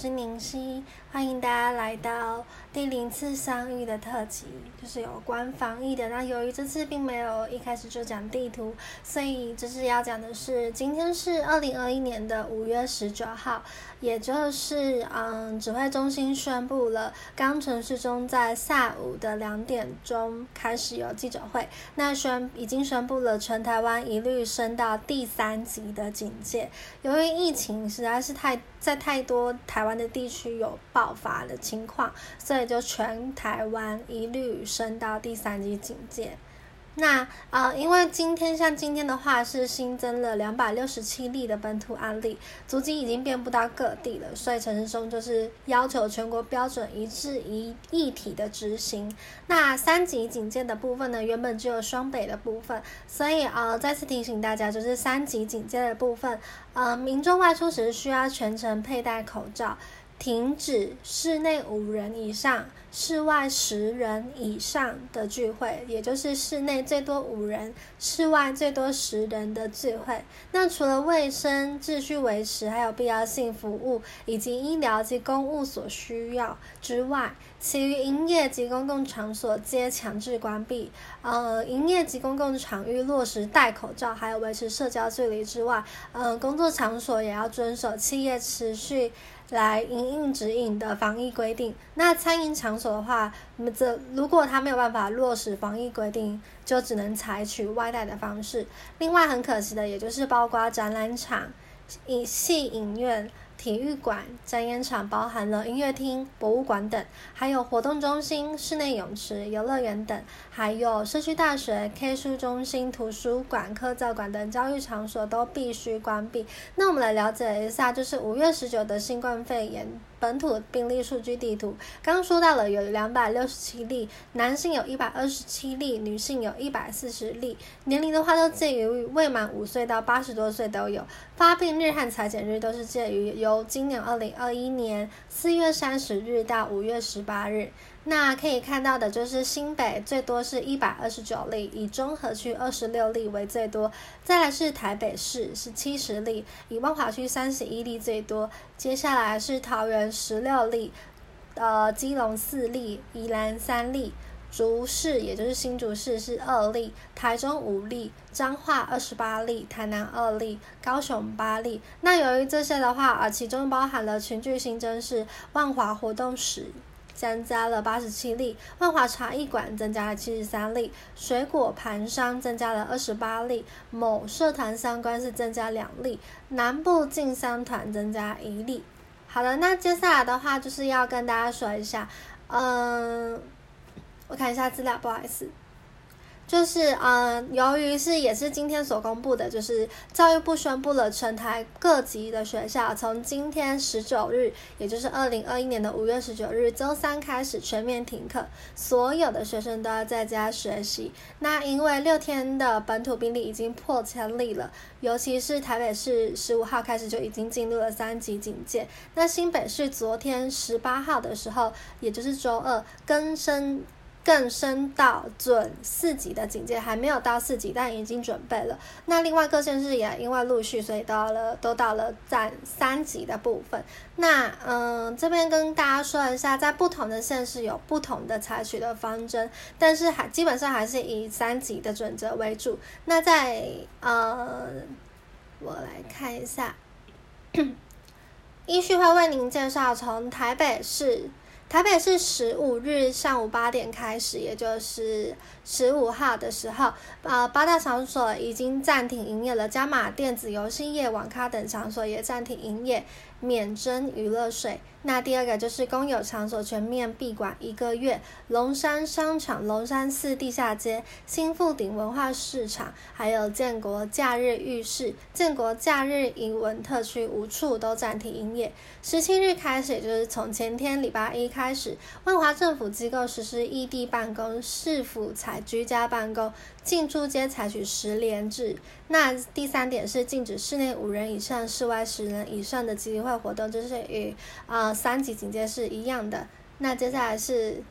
是宁熙，欢迎大家来到第零次相遇的特辑，就是有关防疫的。那由于这次并没有一开始就讲地图，所以就是要讲的是，今天是二零二一年的五月十九号，也就是嗯，指挥中心宣布了，刚城市中在下午的两点钟开始有记者会，那宣已经宣布了全台湾一律升到第三级的警戒，由于疫情实在是太。在太多台湾的地区有爆发的情况，所以也就全台湾一律升到第三级警戒。那啊，因为今天像今天的话是新增了两百六十七例的本土案例，足迹已经遍布到各地了，所以陈时中就是要求全国标准一致一一体的执行。那三级警戒的部分呢，原本只有双北的部分，所以呃再次提醒大家，就是三级警戒的部分，呃民众外出时需要全程佩戴口罩。停止室内五人以上、室外十人以上的聚会，也就是室内最多五人、室外最多十人的聚会。那除了卫生秩序维持，还有必要性服务以及医疗及公务所需要之外，其余营业及公共场所皆强制关闭。呃，营业及公共场域落实戴口罩，还有维持社交距离之外，呃，工作场所也要遵守企业持续。来营运指引的防疫规定。那餐饮场所的话，那这如果他没有办法落实防疫规定，就只能采取外带的方式。另外很可惜的，也就是包括展览场、影戏影院。体育馆、展演场包含了音乐厅、博物馆等，还有活动中心、室内泳池、游乐园等，还有社区大学、K 书中心、图书馆、科教馆等教育场所都必须关闭。那我们来了解一下，就是五月十九的新冠肺炎。本土病例数据地图，刚刚说到了有两百六十七例，男性有一百二十七例，女性有一百四十例，年龄的话都介于未满五岁到八十多岁都有，发病日和裁剪日都是介于由今年二零二一年四月三十日到五月十八日。那可以看到的就是新北最多是一百二十九例，以中和区二十六例为最多，再来是台北市是七十例，以万华区三十一例最多，接下来是桃园十六例，呃，基隆四例，宜兰三例，竹市也就是新竹市是二例，台中五例，彰化二十八例，台南二例，高雄八例。那由于这些的话啊，其中包含了群聚新增是万华活动史。增加了八十七例，万华茶艺馆增加了七十三例，水果盘商增加了二十八例，某社团相关是增加两例，南部进商团增加一例。好的，那接下来的话就是要跟大家说一下，嗯，我看一下资料，不好意思。就是呃，由于是也是今天所公布的，就是教育部宣布了全台各级的学校从今天十九日，也就是二零二一年的五月十九日周三开始全面停课，所有的学生都要在家学习。那因为六天的本土病例已经破千例了，尤其是台北市十五号开始就已经进入了三级警戒。那新北市昨天十八号的时候，也就是周二更升。更升到准四级的警戒，还没有到四级，但已经准备了。那另外各县市也因为陆续，所以到了都到了在三级的部分。那嗯，这边跟大家说一下，在不同的县市有不同的采取的方针，但是还基本上还是以三级的准则为主。那在呃，我来看一下，依序会为您介绍从台北市。台北是十五日上午八点开始，也就是十五号的时候，呃，八大场所已经暂停营业了，加码电子游戏业、网咖等场所也暂停营业。免征娱乐税。那第二个就是公有场所全面闭馆一个月，龙山商场、龙山寺地下街、新富鼎文化市场，还有建国假日浴室、建国假日营文特区五处都暂停营业。十七日开始，也就是从前天礼拜一开始，万华政府机构实施异地办公，市府采居家办公。进出街采取十连制。那第三点是禁止室内五人以上、室外十人以上的集会活动，就是与啊三级警戒是一样的。那接下来是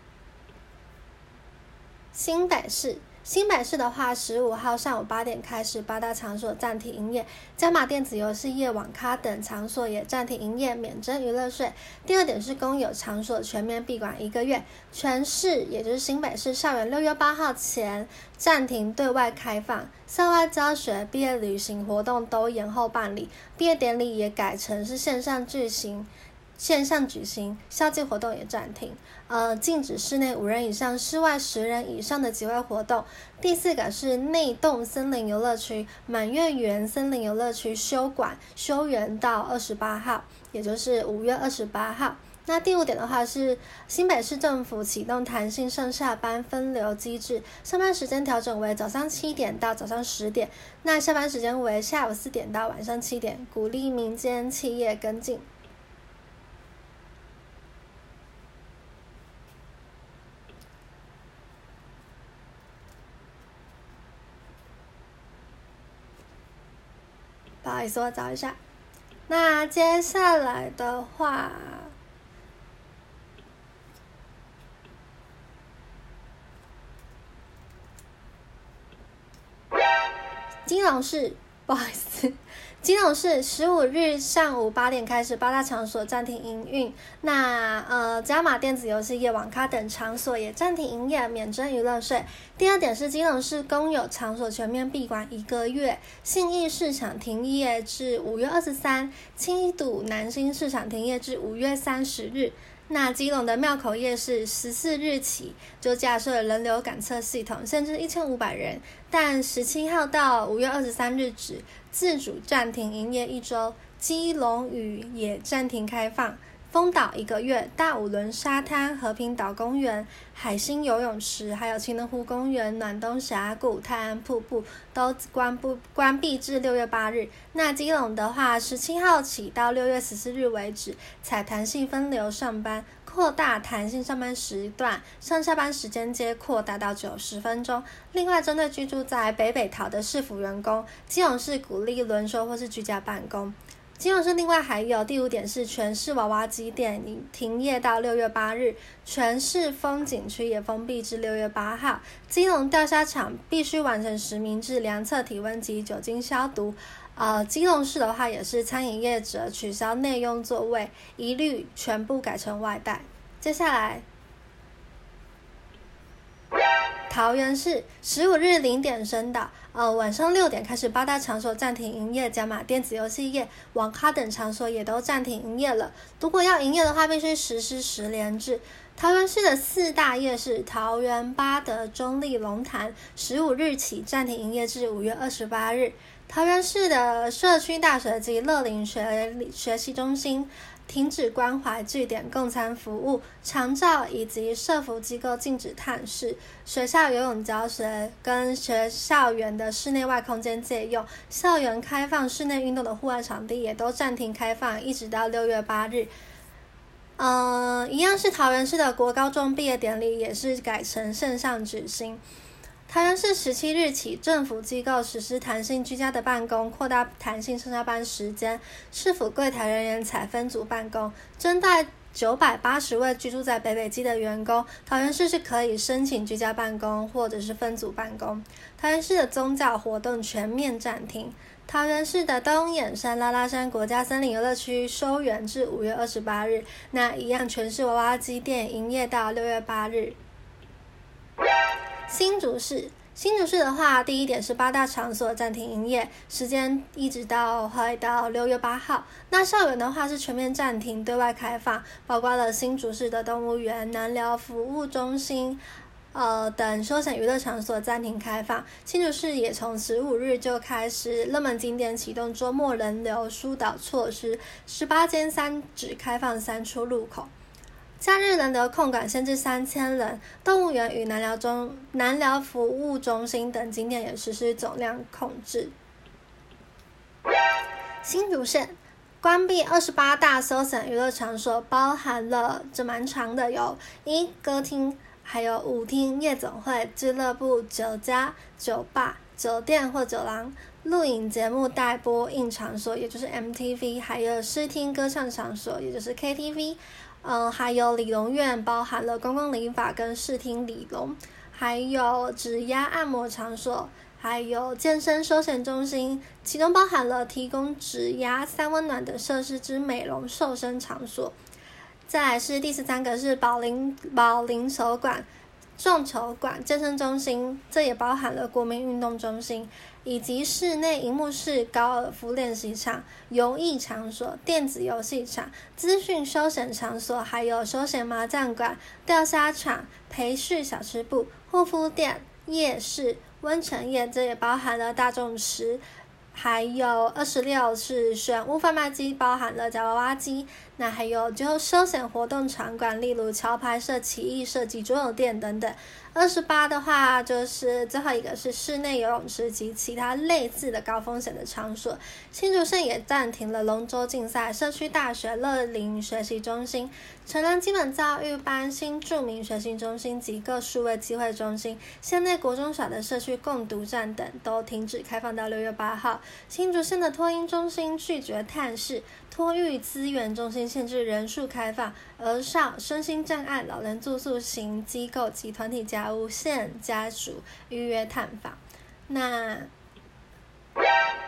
新北市。新北市的话，十五号上午八点开始，八大场所暂停营业，加码电子游戏业、网咖等场所也暂停营业，免征娱乐税。第二点是公有场所全面闭馆一个月，全市也就是新北市校园六月八号前暂停对外开放，校外教学、毕业旅行活动都延后办理，毕业典礼也改成是线上举行。线上举行，校际活动也暂停。呃，禁止室内五人以上、室外十人以上的集会活动。第四个是内洞森林游乐区、满月园森林游乐区休馆休园到二十八号，也就是五月二十八号。那第五点的话是新北市政府启动弹性上下班分流机制，上班时间调整为早上七点到早上十点，那下班时间为下午四点到晚上七点，鼓励民间企业跟进。不好意思，我找一下。那接下来的话，金老师，不好意思。金融市十五日上午八点开始，八大场所暂停营运。那呃，加码电子游戏业、网咖等场所也暂停营业，免征娱乐税。第二点是金融市公有场所全面闭馆一个月，信义市场停业至五月二十三，七堵南新市场停业至五月三十日。那基隆的庙口夜市十四日起就架设人流感测系统，限制一千五百人，但十七号到五月二十三日止自主暂停营业一周。基隆屿也暂停开放。丰岛一个月，大五轮沙滩、和平岛公园、海星游泳池，还有青龙湖公园、暖冬峡谷、泰安瀑布都关不关闭至六月八日。那基隆的话，十七号起到六月十四日为止，采弹性分流上班，扩大弹性上班时段，上下班时间皆扩大到九十分钟。另外，针对居住在北北桃的市府员工，基隆市鼓励轮休或是居家办公。金融是另外还有第五点是全市娃娃机店停业到六月八日，全市风景区也封闭至六月八号。金融钓虾场必须完成实名制量测体温及酒精消毒。呃，金融市的话也是餐饮业者取消内用座位，一律全部改成外带。接下来。桃园市十五日零点升的，呃，晚上六点开始，八大场所暂停营业，加码电子游戏业、网咖等场所也都暂停营业了。如果要营业的话，必须实施十连制。桃园市的四大夜市，桃园八德、中立、龙潭，十五日起暂停营业至五月二十八日。桃园市的社区大学及乐龄学学习中心。停止关怀据点共餐服务，长照以及社服机构禁止探视，学校游泳教学跟学校园的室内外空间借用，校园开放室内运动的户外场地也都暂停开放，一直到六月八日。嗯，一样是桃园市的国高中毕业典礼也是改成线上举行。台湾市十七日起，政府机构实施弹性居家的办公，扩大弹性上下班时间。市府柜台人员采分组办公。针对九百八十位居住在北北基的员工，桃园市是可以申请居家办公或者是分组办公。桃园市的宗教活动全面暂停。桃园市的东眼山拉拉山国家森林游乐区收园至五月二十八日。那一样，全市娃娃机店营业到六月八日。新竹市，新竹市的话，第一点是八大场所暂停营业，时间一直到会到六月八号。那校园的话是全面暂停对外开放，包括了新竹市的动物园、南寮服务中心，呃等休闲娱乐场所暂停开放。新竹市也从十五日就开始热门景点启动周末人流疏导措施，十八间三只开放三出入口。假日人流控管限制三千人，动物园与南寮中南寮服务中心等景点也实施总量控制。新竹县关闭二十八大休闲娱乐场所，包含了这蛮长的，有一歌厅，还有舞厅、夜总会、俱乐部、酒家、酒吧、酒店或酒廊、录影节目待播映场所，也就是 MTV，还有视听歌唱场所，也就是 KTV。嗯，还有理容院，包含了公共理发跟视听理容，还有指压按摩场所，还有健身休闲中心，其中包含了提供指压、三温暖的设施之美容瘦身场所。再来是第十三个是保龄保龄球馆、众球馆、健身中心，这也包含了国民运动中心。以及室内荧幕式高尔夫练习场、游艺场所、电子游戏场、资讯休闲场所，还有休闲麻将馆、钓虾场、培训小吃部、护肤店、夜市、温泉业，这也包含了大众池。还有二十六是选物贩卖机，包含了夹娃娃机。那还有就休闲活动场馆，例如桥牌社、奇艺设计、桌游店等等。二十八的话，就是最后一个是室内游泳池及其他类似的高风险的场所。新竹县也暂停了龙舟竞赛、社区大学乐龄学习中心、成人基本教育班、新著名学习中心及各数位机会中心、县内国中小的社区共读站等都停止开放到六月八号。新竹县的托婴中心拒绝探视。托育资源中心限制人数开放，而上身心障碍老人住宿型机构及团体家务限家属预约探访。那。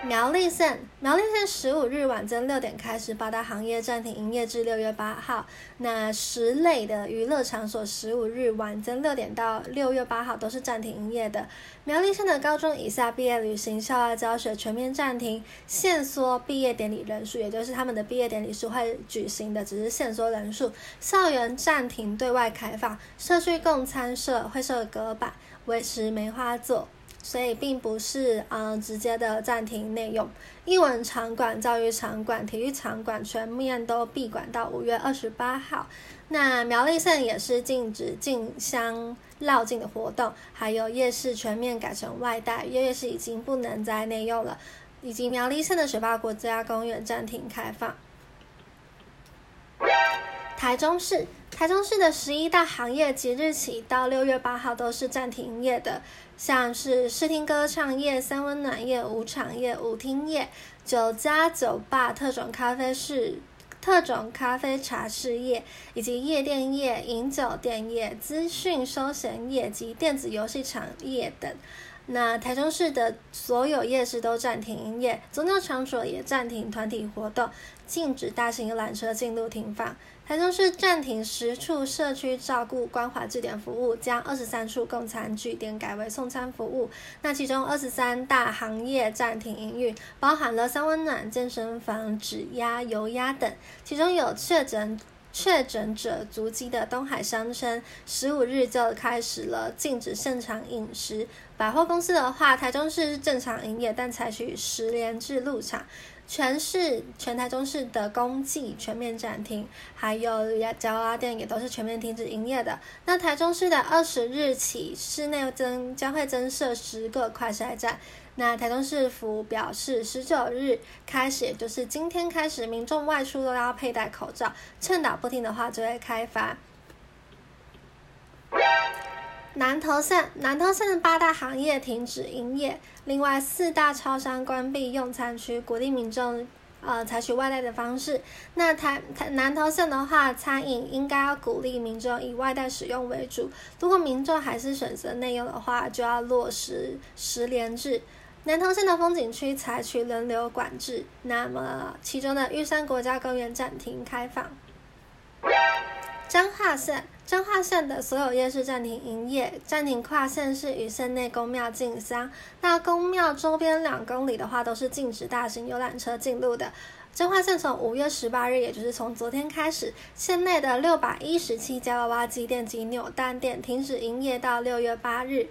苗栗县，苗栗县十五日晚间六点开始，八大行业暂停营业至六月八号。那十类的娱乐场所，十五日晚间六点到六月八号都是暂停营业的。苗栗县的高中以下毕业旅行、校外教学全面暂停，限缩毕业典礼人数，也就是他们的毕业典礼是会举行的，只是限缩人数。校园暂停对外开放，社区共餐社会设隔板，维持梅花座。所以并不是呃直接的暂停内用，英文场馆、教育场馆、体育场馆全面都闭馆到五月二十八号。那苗栗县也是禁止进香绕境的活动，还有夜市全面改成外带，夜市已经不能再内用了，以及苗栗县的水坝国家公园暂停开放。台中市，台中市的十一大行业即日起到六月八号都是暂停营业的。像是视听歌唱业、三温暖业、舞场业、舞厅业、酒家酒吧、特种咖啡室、特种咖啡茶室业，以及夜店业、饮酒店业、资讯休闲业及电子游戏产业等。那台中市的所有夜市都暂停营业，宗教场所也暂停团体活动，禁止大型游览车进入停放。台中市暂停十处社区照顾关怀据点服务，将二十三处供餐据点改为送餐服务。那其中二十三大行业暂停营运，包含了三温暖、健身房、指压、油压等。其中有确诊确诊者足迹的东海商圈，十五日就开始了禁止现场饮食。百货公司的话，台中市是正常营业，但采取十连制入场。全市全台中市的公祭全面暂停，还有夹娃娃店也都是全面停止营业的。那台中市的二十日起，市内增将会增设十个快筛站。那台中市府表示，十九日开始，也就是今天开始，民众外出都要佩戴口罩，趁打不听的话就会开罚。南投县，南投县的八大行业停止营业，另外四大超商关闭用餐区，鼓励民众呃采取外带的方式。那台台南投县的话，餐饮应该要鼓励民众以外带使用为主。如果民众还是选择内用的话，就要落实十连制。南投县的风景区采取轮流管制，那么其中的玉山国家公园暂停开放。彰化县。彰化县的所有夜市暂停营业，暂停跨县市与县内公庙进香。那公庙周边两公里的话，都是禁止大型游览车进入的。彰化县从五月十八日，也就是从昨天开始，县内的六百一十七家娃娃机店及扭蛋店停止营业到六月八日。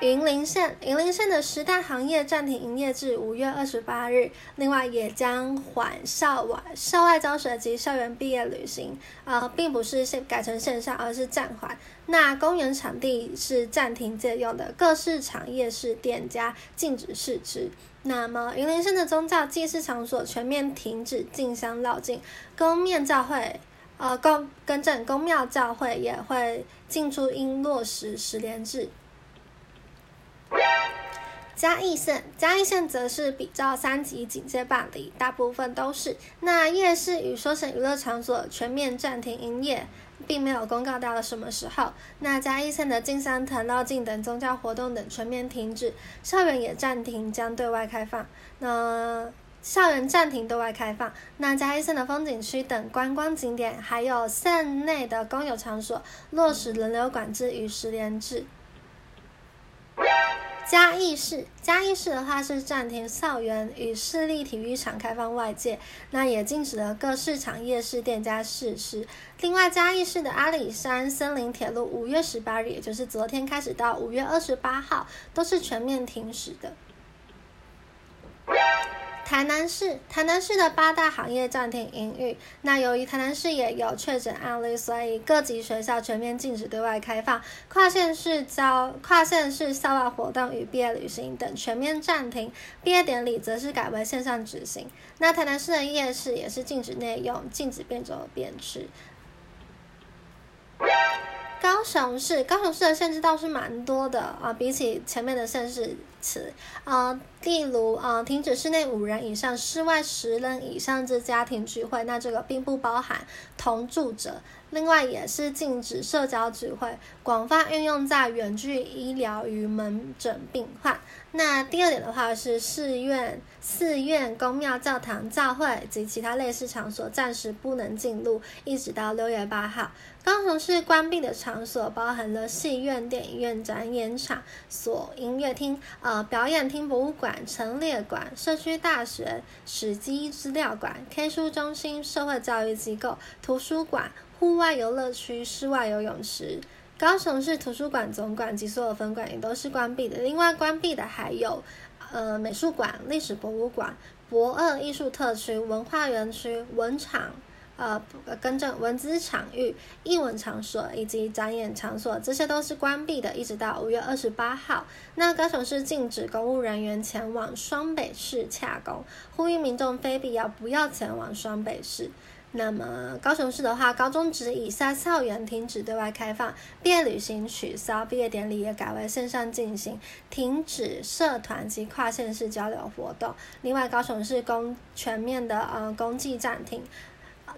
云林县，云林县的十大行业暂停营业至五月二十八日。另外，也将缓校外校外教学及校园毕业旅行，呃，并不是线改成线上，而是暂缓。那公园场地是暂停借用的，各市场夜市店家禁止试吃。那么，云林县的宗教祭祀场所全面停止进香绕境，公面教会，呃，公更正公庙教会也会进出应落实十连制。嘉义县，嘉义县则是比较三级警戒办理，大部分都是。那夜市与休闲娱乐场所全面暂停营业，并没有公告到了什么时候。那嘉义县的进山、藤绕境等宗教活动等全面停止，校园也暂停将对外开放。那校园暂停对外开放。那嘉义县的风景区等观光景点，还有县内的公有场所，落实人流管制与十连制。嘉义市，嘉义市的话是暂停校园与市立体育场开放外界，那也禁止了各市场、夜市店家试吃。另外，嘉义市的阿里山森林铁路五月十八日，也就是昨天开始到五月二十八号，都是全面停驶的。台南市，台南市的八大行业暂停营运。那由于台南市也有确诊案例，所以各级学校全面禁止对外开放，跨县市交跨县市校外活动与毕业旅行等全面暂停。毕业典礼则是改为线上执行。那台南市的夜市也是禁止内用，禁止变走变吃。高雄市，高雄市的限制倒是蛮多的啊，比起前面的县市。词啊，例如啊，停止室内五人以上、室外十人以上之家庭聚会，那这个并不包含同住者。另外，也是禁止社交聚会，广泛运用在远距医疗与门诊病患。那第二点的话是寺院、寺院、公庙、教堂、教会及其他类似场所暂时不能进入，一直到六月八号。高雄市关闭的场所包含了戏院、电影院、展演场所、音乐厅、呃表演厅、博物馆、陈列馆、社区大学、史迹资料馆、K 书中心、社会教育机构、图书馆。户外游乐区、室外游泳池，高雄市图书馆总馆及所有分馆也都是关闭的。另外关闭的还有，呃，美术馆、历史博物馆、博二艺术特区、文化园区、文场，呃，更正文资场域、艺文场所以及展演场所，这些都是关闭的，一直到五月二十八号。那高雄市禁止公务人员前往双北市洽公，呼吁民众非必要不要前往双北市。那么高雄市的话，高中职以下校园停止对外开放，毕业旅行取消，毕业典礼也改为线上进行，停止社团及跨县市交流活动。另外，高雄市公全面的呃公祭暂停，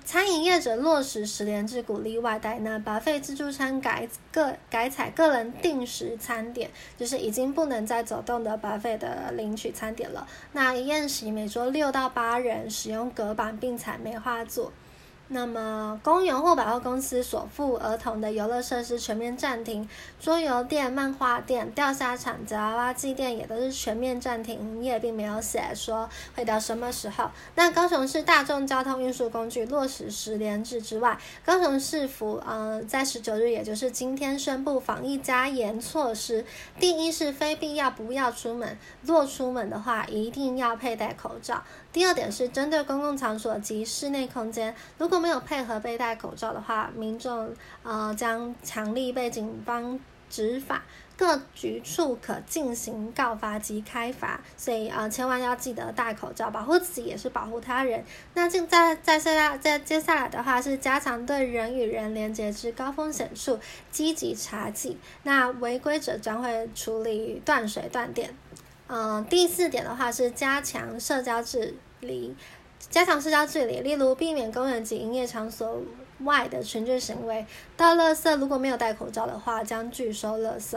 餐饮业者落实十连制，鼓励外带。那把费自助餐改个改采个人定时餐点，就是已经不能再走动的把费的领取餐点了。那宴席每桌六到八人，使用隔板并采梅花座。那么，公园或百货公司所附儿童的游乐设施全面暂停，桌游店、漫画店、钓虾场、夹娃娃机店也都是全面暂停营业，并没有写说会到什么时候。那高雄市大众交通运输工具落实十连制之外，高雄市府呃在十九日，也就是今天宣布防疫加严措施。第一是非必要不要出门，若出门的话一定要佩戴口罩。第二点是针对公共场所及室内空间，如果没有配合佩戴口罩的话，民众呃将强力被警方执法，各局处可进行告发及开罚，所以呃千万要记得戴口罩，保护自己也是保护他人。那现在在现在在接下来的话是加强对人与人连接之高风险处积极查缉，那违规者将会处理断水断电。嗯，第四点的话是加强社交治理，加强社交治理，例如避免公园及营业场所外的群聚行为。到垃圾如果没有戴口罩的话，将拒收垃圾。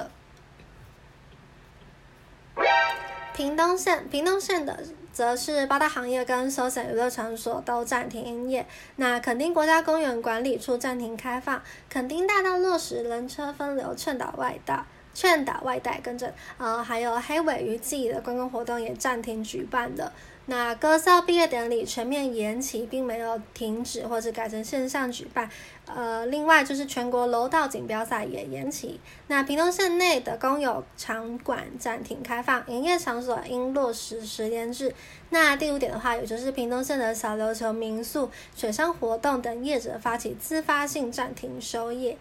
屏东县，屏东县的则是八大行业跟休闲娱乐场所都暂停营业。那垦丁国家公园管理处暂停开放，垦丁大道落实人车分流，劝导外道。劝导外带跟着，呃，还有黑尾鱼季的观光活动也暂停举办的。那歌校毕业典礼全面延期，并没有停止或者改成线上举办。呃，另外就是全国楼道锦标赛也延期。那屏东县内的公有场馆暂停开放，营业场所应落实十连制。那第五点的话，也就是屏东县的小琉球民宿、水上活动等业者发起自发性暂停休业。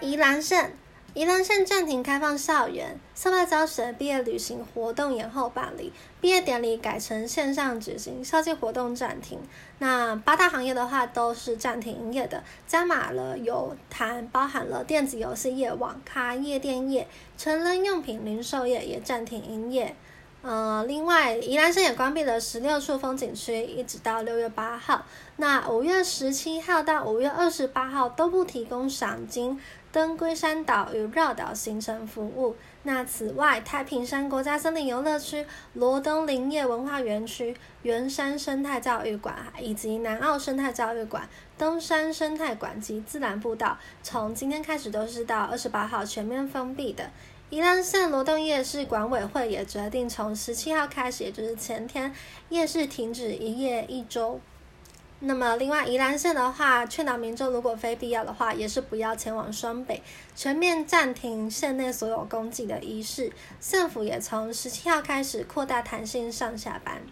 宜兰县，宜兰县暂停开放校园，校外教学毕业旅行活动延后办理，毕业典礼改成线上举行，校际活动暂停。那八大行业的话都是暂停营业的，加码了有谈包含了电子游戏业、网咖、夜店业、成人用品零售业也暂停营业。呃，另外，宜兰县也关闭了十六处风景区，一直到六月八号。那五月十七号到五月二十八号都不提供赏金。登龟山岛与绕岛行程服务。那此外，太平山国家森林游乐区、罗东林业文化园区、圆山生态教育馆以及南澳生态教育馆、东山生态馆及自然步道，从今天开始都是到二十八号全面封闭的。宜兰县罗东夜市管委会也决定从十七号开始，也就是前天，夜市停止营业一周。那么，另外宜兰县的话，劝导民众如果非必要的话，也是不要前往双北，全面暂停县内所有公祭的仪式。政府也从十七号开始扩大弹性上下班。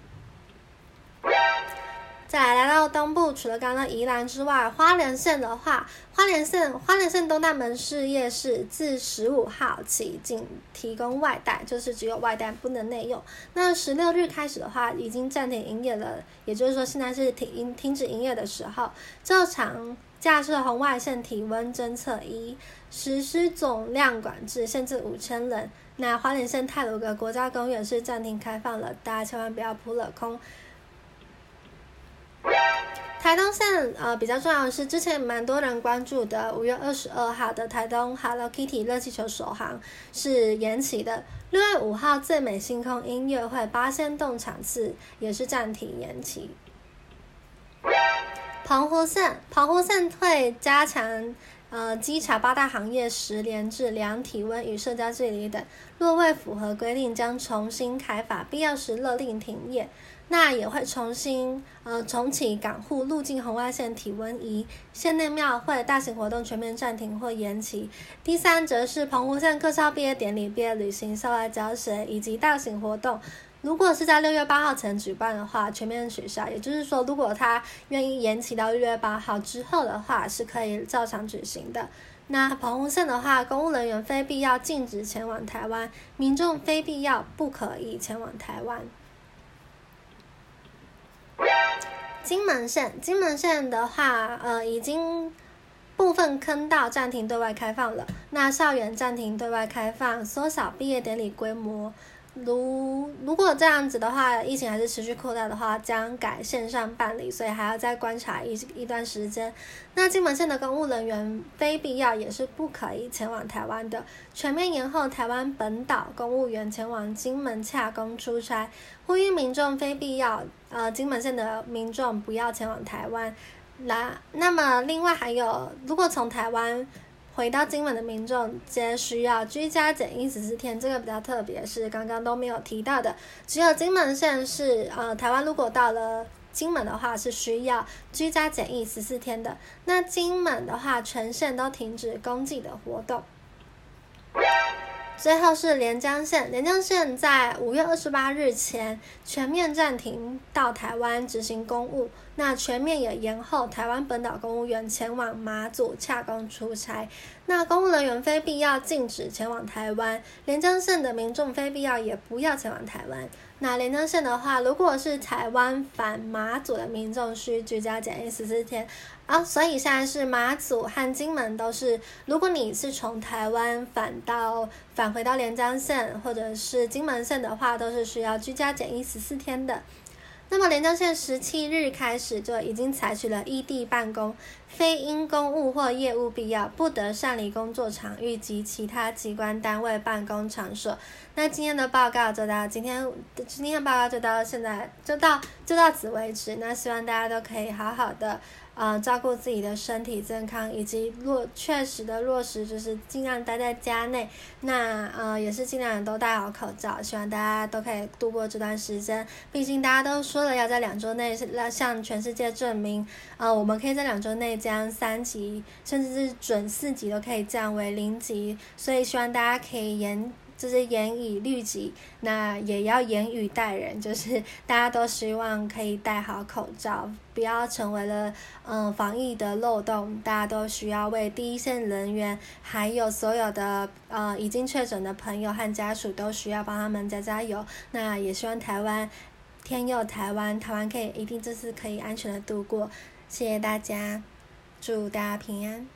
再来到东部，除了刚刚宜兰之外，花莲县的话，花莲县花莲县东大门市夜市自十五号起仅提供外带，就是只有外带不能内用。那十六日开始的话，已经暂停营业了，也就是说现在是停停止营业的时候。照常架设红外线体温侦测仪，实施总量管制，限制五千人。那花莲县泰鲁阁国家公园是暂停开放了，大家千万不要扑了空。台东县呃比较重要的是，之前蛮多人关注的五月二十二号的台东 Hello Kitty 热气球首航是延期的。六月五号最美星空音乐会八仙洞场次也是暂停延期。澎湖县澎湖县会加强呃稽查八大行业十连制量体温与社交距离等，若未符合规定，将重新开法，必要时勒令停业。那也会重新呃重启港户入境红外线体温仪，县内庙会大型活动全面暂停或延期。第三则是澎湖县各校毕业典礼、毕业旅行、校外教学以及大型活动，如果是在六月八号前举办的话，全面取消。也就是说，如果他愿意延期到六月八号之后的话，是可以照常举行的。那澎湖县的话，公务人员非必要禁止前往台湾，民众非必要不可以前往台湾。金门县，金门县的话，呃，已经部分坑道暂停对外开放了。那校园暂停对外开放，缩小毕业典礼规模。如如果这样子的话，疫情还是持续扩大的话，将改线上办理，所以还要再观察一一段时间。那金门县的公务人员非必要也是不可以前往台湾的，全面延后台湾本岛公务员前往金门洽公出差，呼吁民众非必要，呃，金门县的民众不要前往台湾。那那么另外还有，如果从台湾。回到金门的民众皆需要居家检疫十四天，这个比较特别，是刚刚都没有提到的。只有金门县是呃，台湾如果到了金门的话是需要居家检疫十四天的。那金门的话，全县都停止公祭的活动。最后是连江县，连江县在五月二十八日前全面暂停到台湾执行公务，那全面也延后台湾本岛公务员前往马祖洽公出差，那公务人员非必要禁止前往台湾，连江县的民众非必要也不要前往台湾。那连江县的话，如果是台湾返马祖的民众，需居家检疫十四天。啊，所以现在是马祖和金门都是，如果你是从台湾返到返回到连江县或者是金门县的话，都是需要居家检疫十四天的。那么连江县十七日开始就已经采取了异地办公，非因公务或业务必要，不得擅离工作场域及其他机关单位办公场所。那今天的报告就到今天，今天的报告就到现在，就到就到此为止。那希望大家都可以好好的。呃，照顾自己的身体健康，以及落确实的落实，就是尽量待在家内。那呃，也是尽量都戴好口罩。希望大家都可以度过这段时间。毕竟大家都说了，要在两周内向全世界证明，呃，我们可以在两周内将三级甚至是准四级都可以降为零级。所以希望大家可以严就是严以律己，那也要严于待人，就是大家都希望可以戴好口罩，不要成为了嗯防疫的漏洞。大家都需要为第一线人员，还有所有的呃已经确诊的朋友和家属，都需要帮他们加加油。那也希望台湾天佑台湾，台湾可以一定这次可以安全的度过。谢谢大家，祝大家平安。